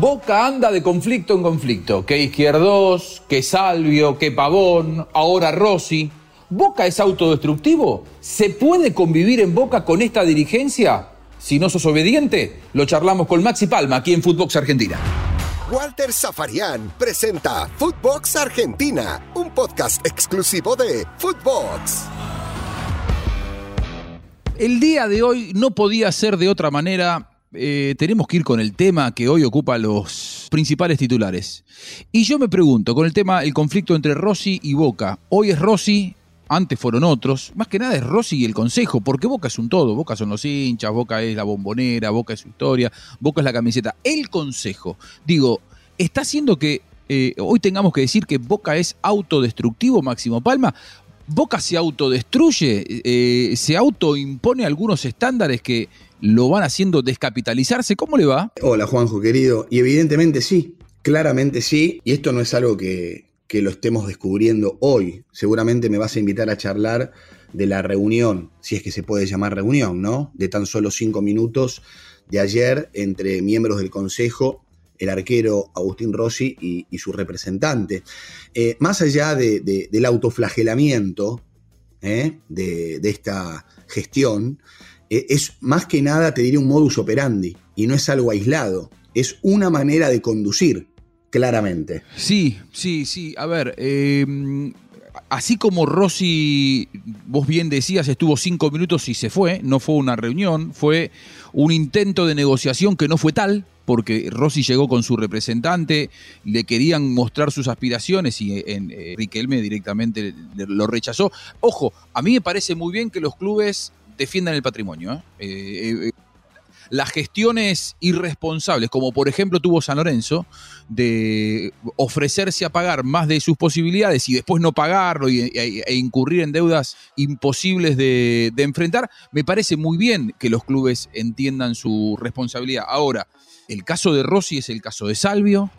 Boca anda de conflicto en conflicto. Que Izquierdos, que Salvio, que Pavón, ahora Rossi. ¿Boca es autodestructivo? ¿Se puede convivir en Boca con esta dirigencia? Si no sos obediente, lo charlamos con Maxi Palma aquí en Footbox Argentina. Walter Zafarian presenta Footbox Argentina, un podcast exclusivo de Footbox. El día de hoy no podía ser de otra manera. Eh, tenemos que ir con el tema que hoy ocupa los principales titulares. Y yo me pregunto, con el tema, el conflicto entre Rossi y Boca. Hoy es Rossi, antes fueron otros. Más que nada es Rossi y el Consejo, porque Boca es un todo. Boca son los hinchas, Boca es la bombonera, Boca es su historia, Boca es la camiseta. El Consejo, digo, está haciendo que eh, hoy tengamos que decir que Boca es autodestructivo, Máximo Palma. Boca se autodestruye, eh, se autoimpone algunos estándares que lo van haciendo descapitalizarse. ¿Cómo le va? Hola Juanjo, querido. Y evidentemente sí, claramente sí. Y esto no es algo que, que lo estemos descubriendo hoy. Seguramente me vas a invitar a charlar de la reunión, si es que se puede llamar reunión, ¿no? De tan solo cinco minutos de ayer entre miembros del Consejo el arquero Agustín Rossi y, su representante. Eh, más allá del autoflagelamiento eh, de, esta gestión, eh, es más que nada, te diría, un modus operandi y no es algo aislado, es una manera de conducir, claramente. Sí, sí, sí. A ver, así como Rossi, vos bien decías, estuvo cinco minutos y se fue, no fue una reunión, fue un intento de negociación que no fue tal, porque Rossi llegó con su representante, le querían mostrar sus aspiraciones y en, eh, Riquelme directamente lo rechazó. Ojo, a mí me parece muy bien que los clubes defiendan el patrimonio. ¿eh? Eh, las gestiones irresponsables, como por ejemplo tuvo San Lorenzo, de ofrecerse a pagar más de sus posibilidades y después no pagarlo y, e, incurrir en deudas imposibles de, de enfrentar, me parece muy bien que los clubes entiendan su responsabilidad. Ahora, el caso de Rossi es el caso de Salvio,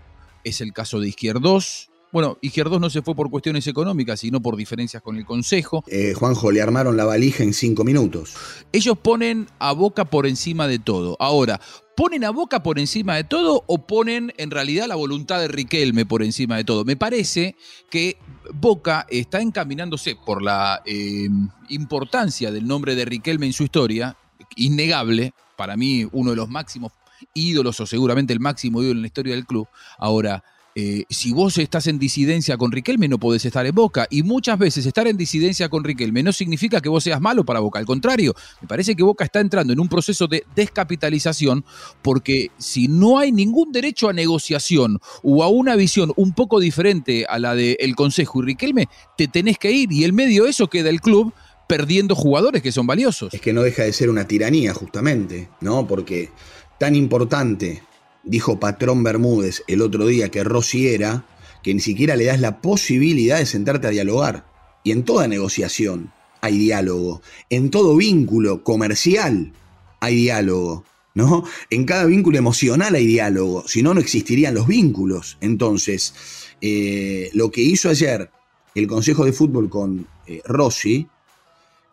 es el caso de Izquierdos. Bueno, Izquierdos no se fue por cuestiones económicas, sino por diferencias con el Consejo. Eh, Juanjo, le armaron la valija en cinco minutos. Ellos ponen a Boca por encima de todo. Ahora, ¿ponen a Boca por encima de todo o ponen en realidad la voluntad de Riquelme por encima de todo? Me parece que Boca está encaminándose por la eh, importancia del nombre de Riquelme en su historia, innegable, para mí uno de los máximos ídolos o seguramente el máximo ídolo en la historia del club. Ahora, eh, si vos estás en disidencia con Riquelme, no podés estar en Boca. Y muchas veces estar en disidencia con Riquelme no significa que vos seas malo para Boca. Al contrario, me parece que Boca está entrando en un proceso de descapitalización porque si no hay ningún derecho a negociación o a una visión un poco diferente a la del Consejo y Riquelme, te tenés que ir. Y el medio de eso queda el club perdiendo jugadores que son valiosos. Es que no deja de ser una tiranía, justamente, ¿no? Porque tan importante, dijo Patrón Bermúdez el otro día que Rossi era, que ni siquiera le das la posibilidad de sentarte a dialogar. Y en toda negociación hay diálogo. En todo vínculo comercial hay diálogo. ¿No? En cada vínculo emocional hay diálogo, si no, no existirían los vínculos. Entonces, eh, lo que hizo ayer el Consejo de Fútbol con eh, Rossi,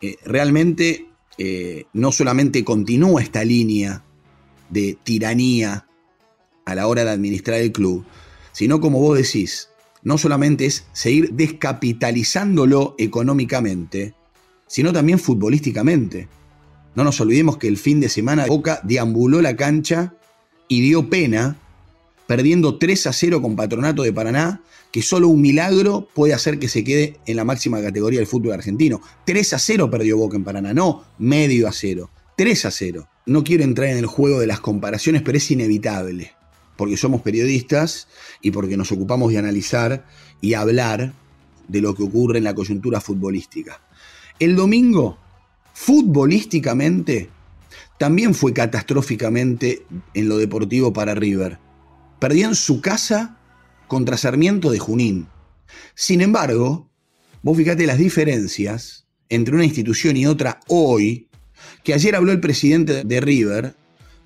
eh, realmente no solamente continúa esta línea de tiranía a la hora de administrar el club, sino como vos decís, no solamente es seguir descapitalizándolo económicamente, sino también futbolísticamente. No nos olvidemos que el fin de semana Boca deambuló la cancha y dio pena, perdiendo 3 a 0 con Patronato de Paraná, que solo un milagro puede hacer que se quede en la máxima categoría del fútbol argentino. 3 a 0 perdió Boca en Paraná, no medio a 0. 3 a 0. No quiero entrar en el juego de las comparaciones, pero es inevitable, porque somos periodistas y porque nos ocupamos de analizar y hablar de lo que ocurre en la coyuntura futbolística. El domingo, futbolísticamente, también fue catastróficamente en lo deportivo para River. Perdió en su casa contra Sarmiento de Junín. Sin embargo, vos fíjate las diferencias entre una institución y otra hoy, que ayer habló el presidente de River,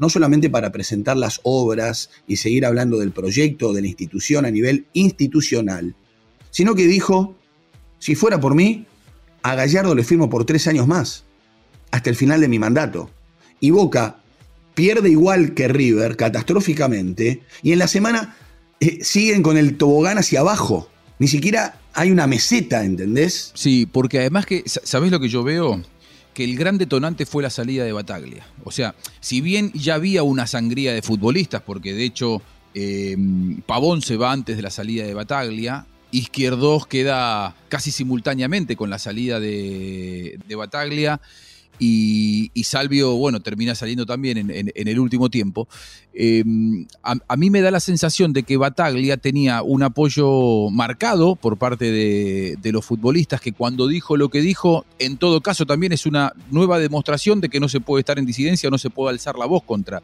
no solamente para presentar las obras y seguir hablando del proyecto de la institución a nivel institucional, sino que dijo, si fuera por mí, a Gallardo le firmo por tres años más, hasta el final de mi mandato. Y Boca, pierde igual que River, catastróficamente, y en la semana eh, siguen con el tobogán hacia abajo. Ni siquiera hay una meseta, ¿entendés? Sí, porque además que, ¿sabés lo que yo veo? Que el gran detonante fue la salida de Bataglia. O sea, si bien ya había una sangría de futbolistas, porque de hecho eh, Pavón se va antes de la salida de Bataglia, Izquierdos queda casi simultáneamente con la salida de, de Bataglia y, Salvio, bueno, termina saliendo también en, el último tiempo. Em, a, mí me da la sensación de que Bataglia tenía un apoyo marcado por parte de, de, los futbolistas, que cuando dijo lo que dijo, en todo caso también es una nueva demostración de que no se puede estar en disidencia, no se puede alzar la voz contra,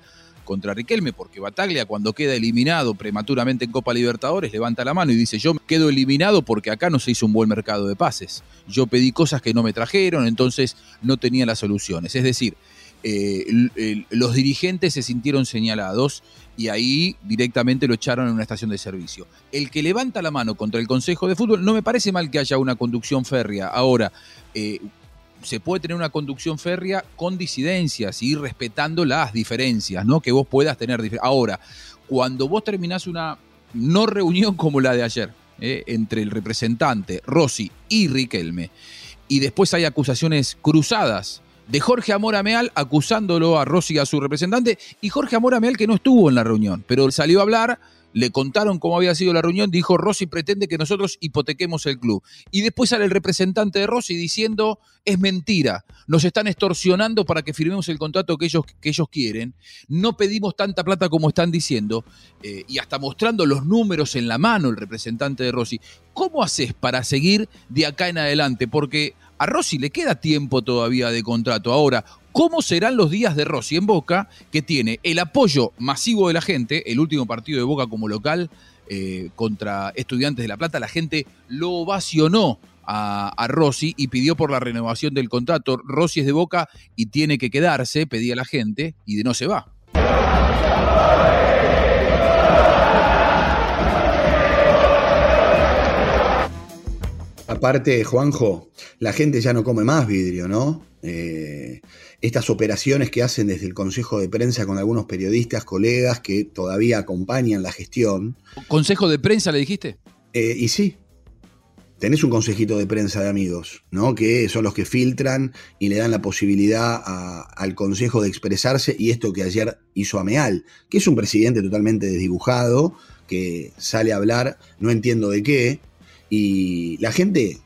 contra Riquelme, porque Bataglia cuando queda eliminado prematuramente en Copa Libertadores levanta la mano y dice yo quedo eliminado porque acá no se hizo un buen mercado de pases. Yo pedí cosas que no me trajeron, entonces no tenía las soluciones. Es decir, eh, los dirigentes se sintieron señalados y ahí directamente lo echaron en una estación de servicio. El que levanta la mano contra el Consejo de Fútbol, no me parece mal que haya una conducción férrea. Ahora, eh, se puede tener una conducción férrea con disidencias y respetando las diferencias, ¿no? Que vos puedas tener. Ahora, cuando vos terminás una no reunión como la de ayer, ¿eh? entre el representante Rossi y Riquelme, y después hay acusaciones cruzadas de Jorge Amora Meal acusándolo a Rossi a su representante, y Jorge Amora Meal que no estuvo en la reunión, pero salió a hablar le contaron cómo había sido la reunión, dijo Rossi pretende que nosotros hipotequemos el club. Y después sale el representante de Rossi diciendo es mentira, nos están extorsionando para que firmemos el contrato que ellos, que ellos quieren, no pedimos tanta plata como están diciendo, eh, y hasta mostrando los números en la mano el representante de Rossi. ¿Cómo haces para seguir de acá en adelante? Porque a Rossi le queda tiempo todavía de contrato. Ahora, ¿Cómo serán los días de Rossi en Boca, que tiene el apoyo masivo de la gente, el último partido de Boca como local eh, contra Estudiantes de La Plata, la gente lo ovacionó a, a, Rossi y pidió por la renovación del contrato. Rossi es de Boca y tiene que quedarse, pedía la gente, y de no se va. Aparte, Juanjo, la gente ya no come más vidrio, ¿no? Eh, estas operaciones que hacen desde el Consejo de Prensa con algunos periodistas, colegas que todavía acompañan la gestión. ¿Consejo de Prensa le dijiste? Eh, y sí, tenés un consejito de prensa de amigos, ¿no? Que son los que filtran y le dan la posibilidad al Consejo de expresarse y esto que ayer hizo Ameal, que es un presidente totalmente desdibujado, que sale a hablar, no entiendo de qué, y la gente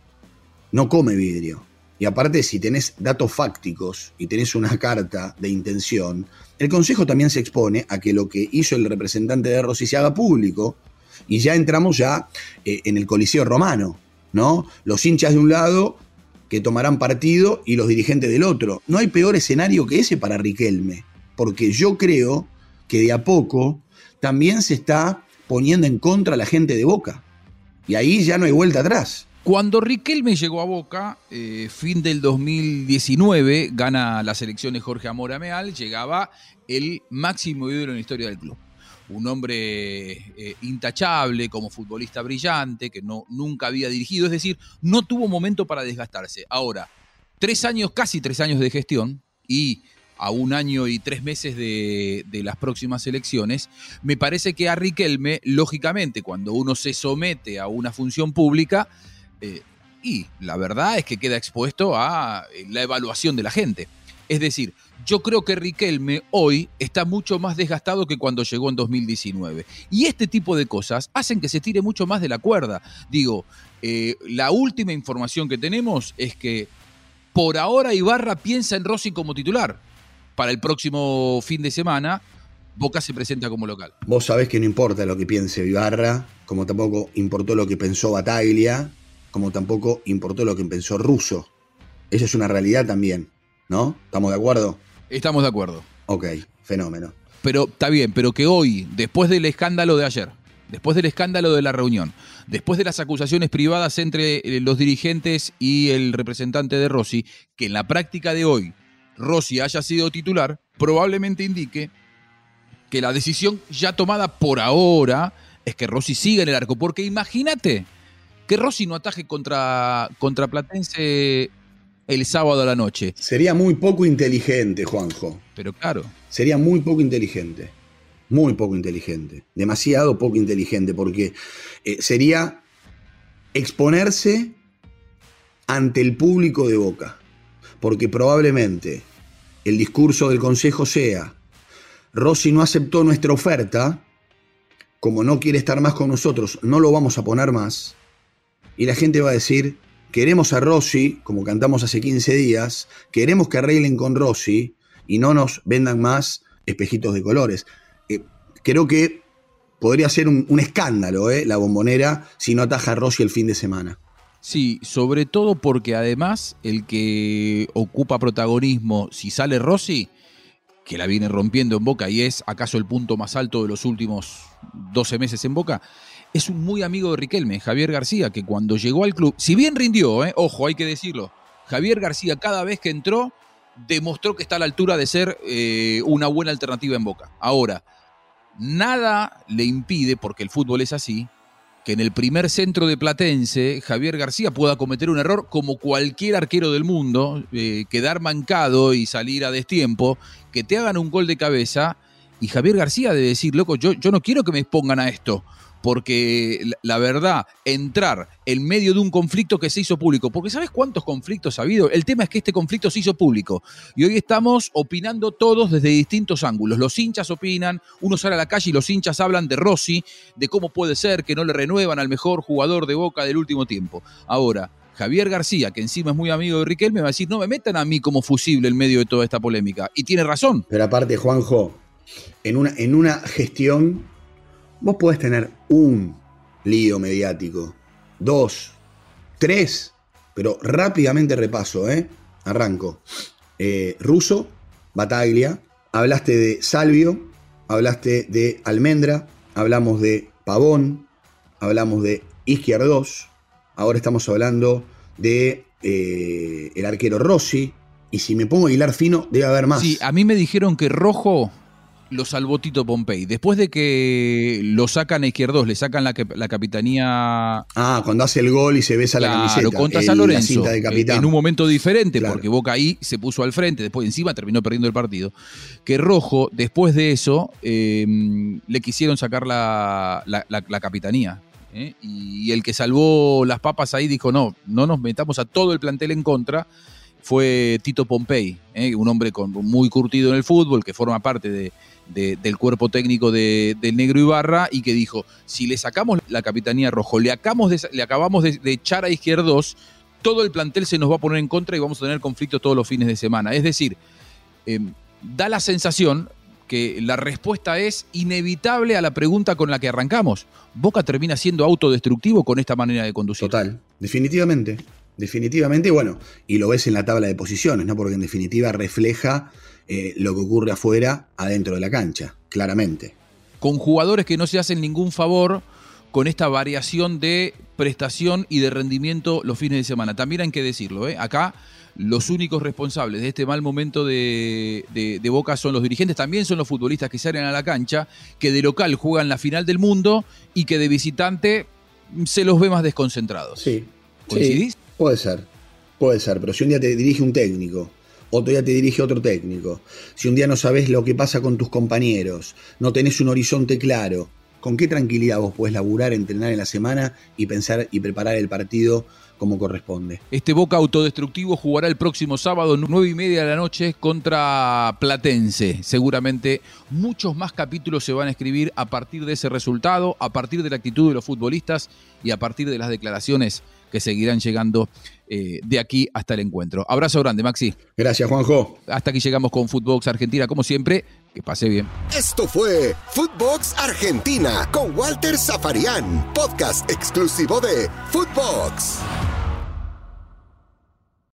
no come vidrio. Y aparte, si tenés datos fácticos y tenés una carta de intención, el Consejo también se expone a que lo que hizo el representante de Rossi se haga público y ya entramos ya eh, en el Coliseo Romano, ¿no? Los hinchas de un lado que tomarán partido y los dirigentes del otro. No hay peor escenario que ese para Riquelme, porque yo creo que de a poco también se está poniendo en contra la gente de Boca. Y ahí ya no hay vuelta atrás. Cuando Riquelme llegó a Boca, eh, fin del 2019, gana las elecciones Jorge Amora Meal, llegaba el máximo ídolo en la historia del club. Un hombre eh, intachable, como futbolista brillante, que no, nunca había dirigido, es decir, no tuvo momento para desgastarse. Ahora, tres años, casi tres años de gestión y a un año y tres meses de, las próximas elecciones, me parece que a Riquelme, lógicamente, cuando uno se somete a una función pública, eh, y la verdad es que queda expuesto a eh, la evaluación de la gente. Es decir, yo creo que Riquelme hoy está mucho más desgastado que cuando llegó en 2019. Y este tipo de cosas hacen que se tire mucho más de la cuerda. Digo, eh, la última información que tenemos es que por ahora Ibarra piensa en Rossi como titular para el próximo fin de semana, Boca se presenta como local. Vos sabés que no importa lo que piense Ibarra, como tampoco importó lo que pensó Bataglia, como tampoco importó lo que pensó Russo. Esa es una realidad también, ¿no? ¿Estamos de acuerdo? Estamos de acuerdo. Ok, fenómeno. Pero está bien, pero que hoy, después del escándalo de ayer, después del escándalo de la reunión, después de las acusaciones privadas entre eh, los dirigentes y el representante de Rossi, que en la práctica de hoy Rossi haya sido titular, probablemente indique que la decisión ya tomada por ahora es que Rossi siga en el arco. Porque imagínate que Rossi no ataje contra, contra Platense el sábado a la noche. Sería muy poco inteligente, Juanjo. Pero claro. Sería muy poco inteligente. Muy poco inteligente. Demasiado poco inteligente, porque eh, sería exponerse ante el público de Boca. Porque probablemente el discurso del Consejo sea, Rossi no aceptó nuestra oferta, como no quiere estar más con nosotros, no lo vamos a poner más. Y la gente va a decir, queremos a Rossi, como cantamos hace 15 días, queremos que arreglen con Rossi y no nos vendan más espejitos de colores. Eh, creo que podría ser un, escándalo eh, la bombonera si no ataja a Rossi el fin de semana. Sí, sobre todo porque además el que ocupa protagonismo, si sale Rossi, que la viene rompiendo en Boca y es acaso el punto más alto de los últimos 12 meses en Boca, es un muy amigo de Riquelme, Javier García, que cuando llegó al club, si bien rindió, eh, ojo, hay que decirlo, Javier García cada vez que entró demostró que está a la altura de ser eh, una buena alternativa en Boca. Ahora, nada le impide, porque el fútbol es así, que en el primer centro de Platense Javier García pueda cometer un error como cualquier arquero del mundo, eh, quedar mancado y salir a destiempo, que te hagan un gol de cabeza y Javier García debe decir, loco, yo, yo no quiero que me expongan a esto porque la verdad, entrar en medio de un conflicto que se hizo público, porque ¿sabes cuántos conflictos ha habido? El tema es que este conflicto se hizo público y hoy estamos opinando todos desde distintos ángulos. Los hinchas opinan, uno sale a la calle y los hinchas hablan de Rossi, de cómo puede ser que no le renuevan al mejor jugador de Boca del último tiempo. Ahora, Javier García, que encima es muy amigo de Riquelme, va a decir, no me metan a mí como fusible en medio de toda esta polémica. Y tiene razón. Pero aparte, Juanjo, en una, en una gestión Vos podés tener un lío mediático, dos, tres, pero rápidamente repaso, ¿eh? Arranco. Eh, Russo, Bataglia, hablaste de Salvio, hablaste de Almendra, hablamos de Pavón, hablamos de Izquierdos, ahora estamos hablando de eh, el arquero Rossi, y si me pongo a hilar fino, debe haber más. Sí, a mí me dijeron que Rojo lo salvó Tito Pompey. Después de que lo sacan a izquierdos, le sacan la, la, capitanía. Ah, cuando hace el gol y se besa la camiseta. contra San Lorenzo. En un momento diferente, porque Boca ahí se puso al frente, después encima terminó perdiendo el partido. Que Rojo, después de eso, em, le quisieron sacar la, la capitanía. ¿eh? Y, y el que salvó las papas ahí dijo: no, no nos metamos a todo el plantel en contra fue Tito Pompey, ¿eh? un hombre con, muy curtido en el fútbol, que forma parte de, del cuerpo técnico de, del Negro Ibarra y que dijo, si le sacamos la capitanía rojo, le, acabamos de, le acabamos de, echar a izquierdos, todo el plantel se nos va a poner en contra y vamos a tener conflictos todos los fines de semana. Es decir, em, da la sensación que la respuesta es inevitable a la pregunta con la que arrancamos. Boca termina siendo autodestructivo con esta manera de conducir. Total, definitivamente. Definitivamente, bueno, y lo ves en la tabla de posiciones, ¿no? Porque en definitiva refleja eh, lo que ocurre afuera, adentro de la cancha, claramente. Con jugadores que no se hacen ningún favor con esta variación de prestación y de rendimiento los fines de semana. También hay que decirlo, ¿eh? acá los únicos responsables de este mal momento de, de, Boca son los dirigentes, también son los futbolistas que salen a la cancha, que de local juegan la final del mundo y que de visitante se los ve más desconcentrados. Sí. ¿Coincidís? Puede ser, puede ser, pero si un día te dirige un técnico otro día te dirige otro técnico. Si un día no sabes lo que pasa con tus compañeros, no tenés un horizonte claro, ¿con qué tranquilidad vos podés laburar, entrenar en la semana y pensar y preparar el partido como corresponde? Este Boca autodestructivo jugará el próximo sábado, nueve y media de la noche, contra Platense. Seguramente muchos más capítulos se van a escribir a partir de ese resultado, a partir de la actitud de los futbolistas y a partir de las declaraciones que seguirán llegando eh, de aquí hasta el encuentro. Abrazo grande, Maxi. Gracias, Juanjo. Hasta aquí llegamos con Footbox Argentina, como siempre. Que pase bien. Esto fue Footbox Argentina con Walter Zafarian, podcast exclusivo de Footbox.